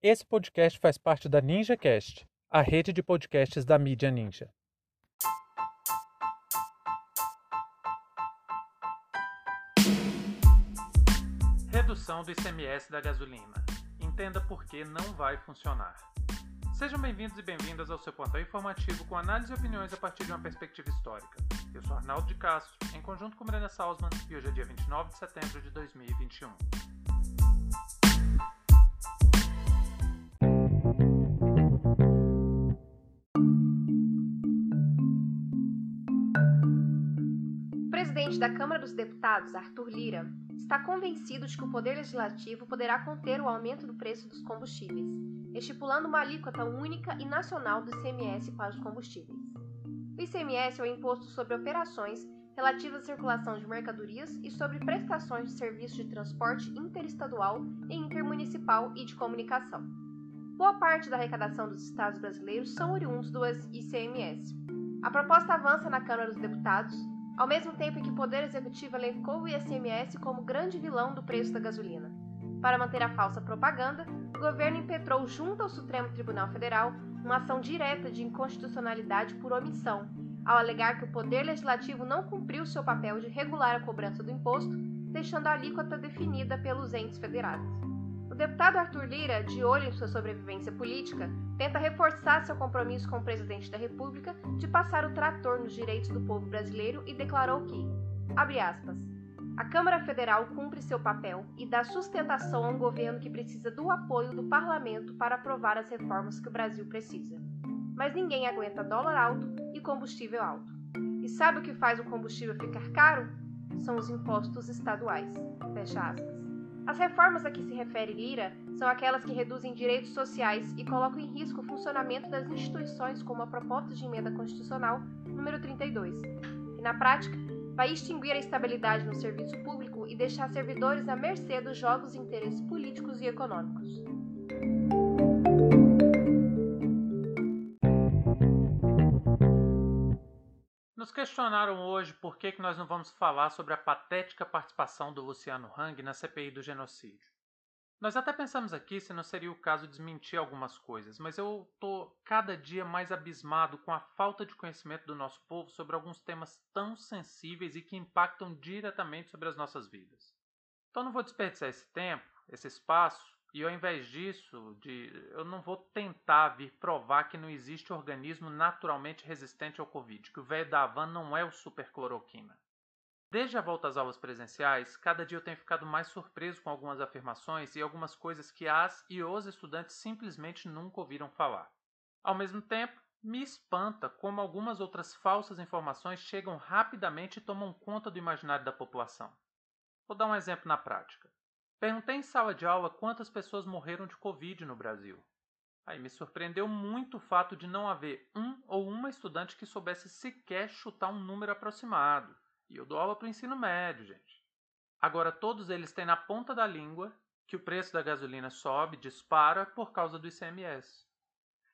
Esse podcast faz parte da NinjaCast, a rede de podcasts da mídia Ninja. Redução do ICMS da gasolina. Entenda por que não vai funcionar. Sejam bem-vindos e bem-vindas ao seu plantão informativo com análise e opiniões a partir de uma perspectiva histórica. Eu sou Arnaldo de Castro, em conjunto com Brenda Salzman, e hoje é dia 29 de setembro de 2021. Presidente da Câmara dos Deputados, Arthur Lira, está convencido de que o Poder Legislativo poderá conter o aumento do preço dos combustíveis, estipulando uma alíquota única e nacional do ICMS para os combustíveis. O ICMS é o imposto sobre operações relativas à circulação de mercadorias e sobre prestações de serviços de transporte interestadual e intermunicipal e de comunicação. Boa parte da arrecadação dos estados brasileiros são oriundos do ICMS. A proposta avança na Câmara dos Deputados, ao mesmo tempo em que o Poder Executivo elencou o ICMS como grande vilão do preço da gasolina. Para manter a falsa propaganda, o governo impetrou junto ao Supremo Tribunal Federal uma ação direta de inconstitucionalidade por omissão, ao alegar que o Poder Legislativo não cumpriu seu papel de regular a cobrança do imposto, deixando a alíquota definida pelos entes federados. Deputado Arthur Lira, de olho em sua sobrevivência política, tenta reforçar seu compromisso com o presidente da República de passar o trator nos direitos do povo brasileiro e declarou que, abre aspas, a Câmara Federal cumpre seu papel e dá sustentação a um governo que precisa do apoio do parlamento para aprovar as reformas que o Brasil precisa. Mas ninguém aguenta dólar alto e combustível alto. E sabe o que faz o combustível ficar caro? São os impostos estaduais. Fecha aspas. As reformas a que se refere Lira são aquelas que reduzem direitos sociais e colocam em risco o funcionamento das instituições, como a proposta de emenda constitucional número 32, que na prática vai extinguir a estabilidade no serviço público e deixar servidores à mercê dos jogos de interesses políticos e econômicos. Nos questionaram hoje por que, que nós não vamos falar sobre a patética participação do Luciano Hang na CPI do genocídio. Nós até pensamos aqui se não seria o caso desmentir algumas coisas, mas eu tô cada dia mais abismado com a falta de conhecimento do nosso povo sobre alguns temas tão sensíveis e que impactam diretamente sobre as nossas vidas. Então não vou desperdiçar esse tempo, esse espaço, e ao invés disso, de, eu não vou tentar vir provar que não existe organismo naturalmente resistente ao Covid, que o velho da Havan não é o supercloroquina. Desde a volta às aulas presenciais, cada dia eu tenho ficado mais surpreso com algumas afirmações e algumas coisas que as e os estudantes simplesmente nunca ouviram falar. Ao mesmo tempo, me espanta como algumas outras falsas informações chegam rapidamente e tomam conta do imaginário da população. Vou dar um exemplo na prática. Perguntei em sala de aula quantas pessoas morreram de Covid no Brasil. Aí me surpreendeu muito o fato de não haver um ou uma estudante que soubesse sequer chutar um número aproximado. E eu dou aula para o ensino médio, gente. Agora todos eles têm na ponta da língua que o preço da gasolina sobe, dispara por causa do ICMS.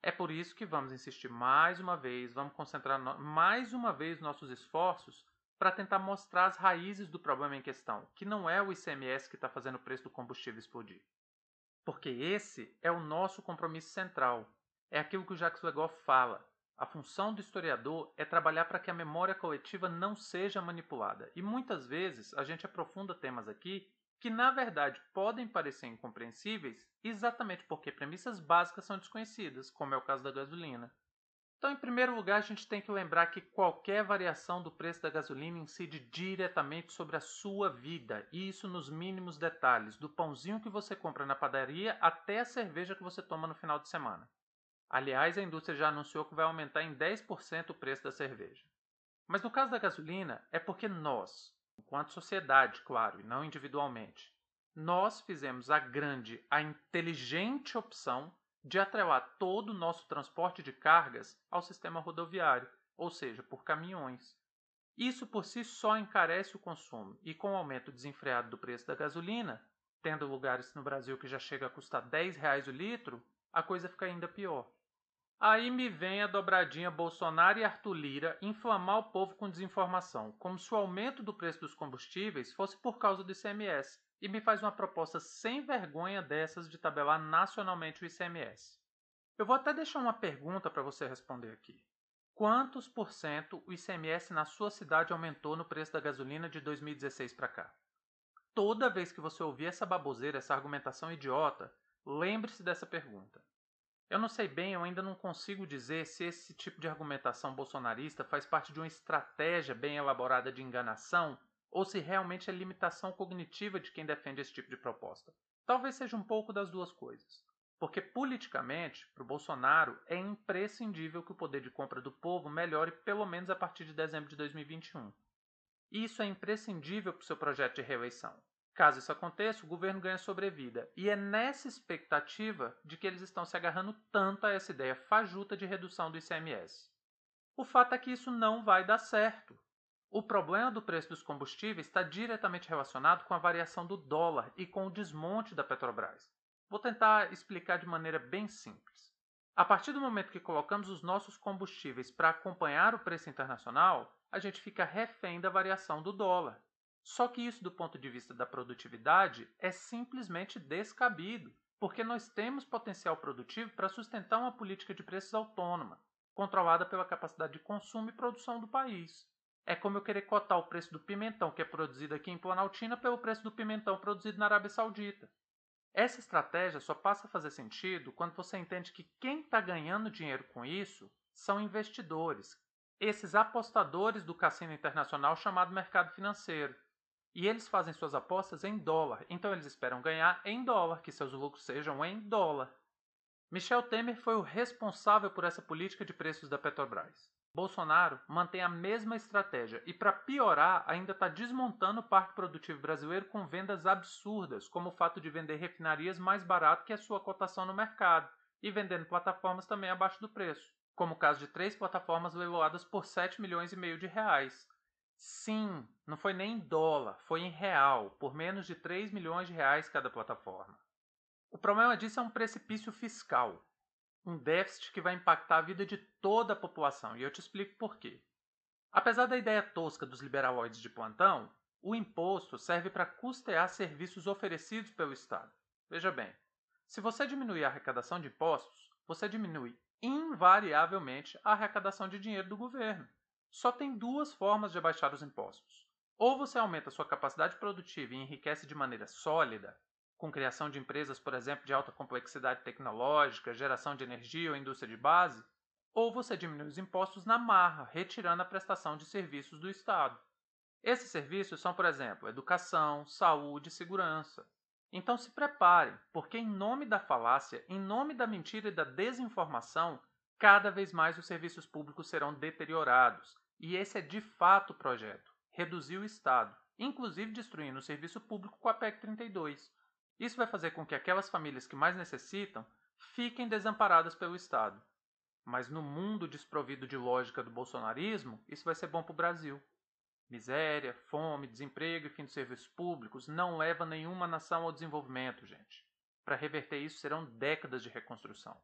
É por isso que vamos insistir mais uma vez, vamos concentrar mais uma vez nossos esforços para tentar mostrar as raízes do problema em questão, que não é o ICMS que está fazendo o preço do combustível explodir. Porque esse é o nosso compromisso central. É aquilo que o Jacques Legoff fala. A função do historiador é trabalhar para que a memória coletiva não seja manipulada. E muitas vezes a gente aprofunda temas aqui que, na verdade, podem parecer incompreensíveis exatamente porque premissas básicas são desconhecidas, como é o caso da gasolina. Então, em primeiro lugar, a gente tem que lembrar que qualquer variação do preço da gasolina incide diretamente sobre a sua vida, e isso nos mínimos detalhes, do pãozinho que você compra na padaria até a cerveja que você toma no final de semana. Aliás, a indústria já anunciou que vai aumentar em 10% o preço da cerveja. Mas no caso da gasolina, é porque nós, enquanto sociedade, claro, e não individualmente, nós fizemos a grande, a inteligente opção de atrelar todo o nosso transporte de cargas ao sistema rodoviário, ou seja, por caminhões. Isso por si só encarece o consumo e com o aumento desenfreado do preço da gasolina, tendo lugares no Brasil que já chega a custar 10 reais o litro, a coisa fica ainda pior. Aí me vem a dobradinha Bolsonaro e Arthur Lira inflamar o povo com desinformação, como se o aumento do preço dos combustíveis fosse por causa do ICMS, e me faz uma proposta sem vergonha dessas de tabelar nacionalmente o ICMS. Eu vou até deixar uma pergunta para você responder aqui. Quantos por cento o ICMS na sua cidade aumentou no preço da gasolina de 2016 para cá? Toda vez que você ouvir essa baboseira, essa argumentação idiota, lembre-se dessa pergunta. Eu não sei bem, eu ainda não consigo dizer se esse tipo de argumentação bolsonarista faz parte de uma estratégia bem elaborada de enganação ou se realmente é limitação cognitiva de quem defende esse tipo de proposta. Talvez seja um pouco das duas coisas. Porque politicamente, para o Bolsonaro, é imprescindível que o poder de compra do povo melhore pelo menos a partir de dezembro de 2021. E isso é imprescindível para o seu projeto de reeleição. Caso isso aconteça, o governo ganha sobrevida. E é nessa expectativa de que eles estão se agarrando tanto a essa ideia fajuta de redução do ICMS. O fato é que isso não vai dar certo. O problema do preço dos combustíveis está diretamente relacionado com a variação do dólar e com o desmonte da Petrobras. Vou tentar explicar de maneira bem simples. A partir do momento que colocamos os nossos combustíveis para acompanhar o preço internacional, a gente fica refém da variação do dólar. Só que isso, do ponto de vista da produtividade, é simplesmente descabido, porque nós temos potencial produtivo para sustentar uma política de preços autônoma, controlada pela capacidade de consumo e produção do país. É como eu querer cotar o preço do pimentão que é produzido aqui em Planaltina pelo preço do pimentão produzido na Arábia Saudita. Essa estratégia só passa a fazer sentido quando você entende que quem está ganhando dinheiro com isso são investidores, esses apostadores do cassino internacional chamado mercado financeiro. E eles fazem suas apostas em dólar, então eles esperam ganhar em dólar, que seus lucros sejam em dólar. Michel Temer foi o responsável por essa política de preços da Petrobras. Bolsonaro mantém a mesma estratégia e, para piorar, ainda está desmontando o parque produtivo brasileiro com vendas absurdas, como o fato de vender refinarias mais barato que a sua cotação no mercado e vendendo plataformas também abaixo do preço, como o caso de três plataformas leiloadas por 7 milhões e meio de reais. Sim, não foi nem em dólar, foi em real, por menos de 3 milhões de reais cada plataforma. O problema disso é um precipício fiscal um déficit que vai impactar a vida de toda a população, e eu te explico por quê. Apesar da ideia tosca dos liberaloides de plantão, o imposto serve para custear serviços oferecidos pelo Estado. Veja bem, se você diminuir a arrecadação de impostos, você diminui invariavelmente a arrecadação de dinheiro do governo. Só tem duas formas de abaixar os impostos. Ou você aumenta sua capacidade produtiva e enriquece de maneira sólida, com criação de empresas, por exemplo, de alta complexidade tecnológica, geração de energia ou indústria de base, ou você diminui os impostos na marra, retirando a prestação de serviços do Estado. Esses serviços são, por exemplo, educação, saúde segurança. Então se preparem, porque em nome da falácia, em nome da mentira e da desinformação, cada vez mais os serviços públicos serão deteriorados. E esse é de fato o projeto: reduzir o Estado, inclusive destruindo o serviço público com a PEC 32. Isso vai fazer com que aquelas famílias que mais necessitam fiquem desamparadas pelo Estado. Mas no mundo desprovido de lógica do bolsonarismo, isso vai ser bom para o Brasil. Miséria, fome, desemprego e fim dos serviços públicos não leva nenhuma nação ao desenvolvimento, gente. Para reverter isso serão décadas de reconstrução.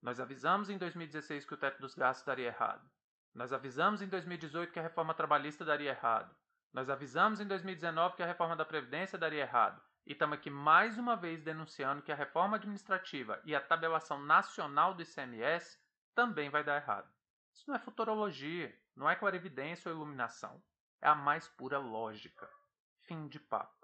Nós avisamos em 2016 que o teto dos gastos daria errado. Nós avisamos em 2018 que a reforma trabalhista daria errado. Nós avisamos em 2019 que a reforma da Previdência daria errado. E estamos aqui mais uma vez denunciando que a reforma administrativa e a tabelação nacional do ICMS também vai dar errado. Isso não é futurologia, não é clarividência ou iluminação. É a mais pura lógica. Fim de papo.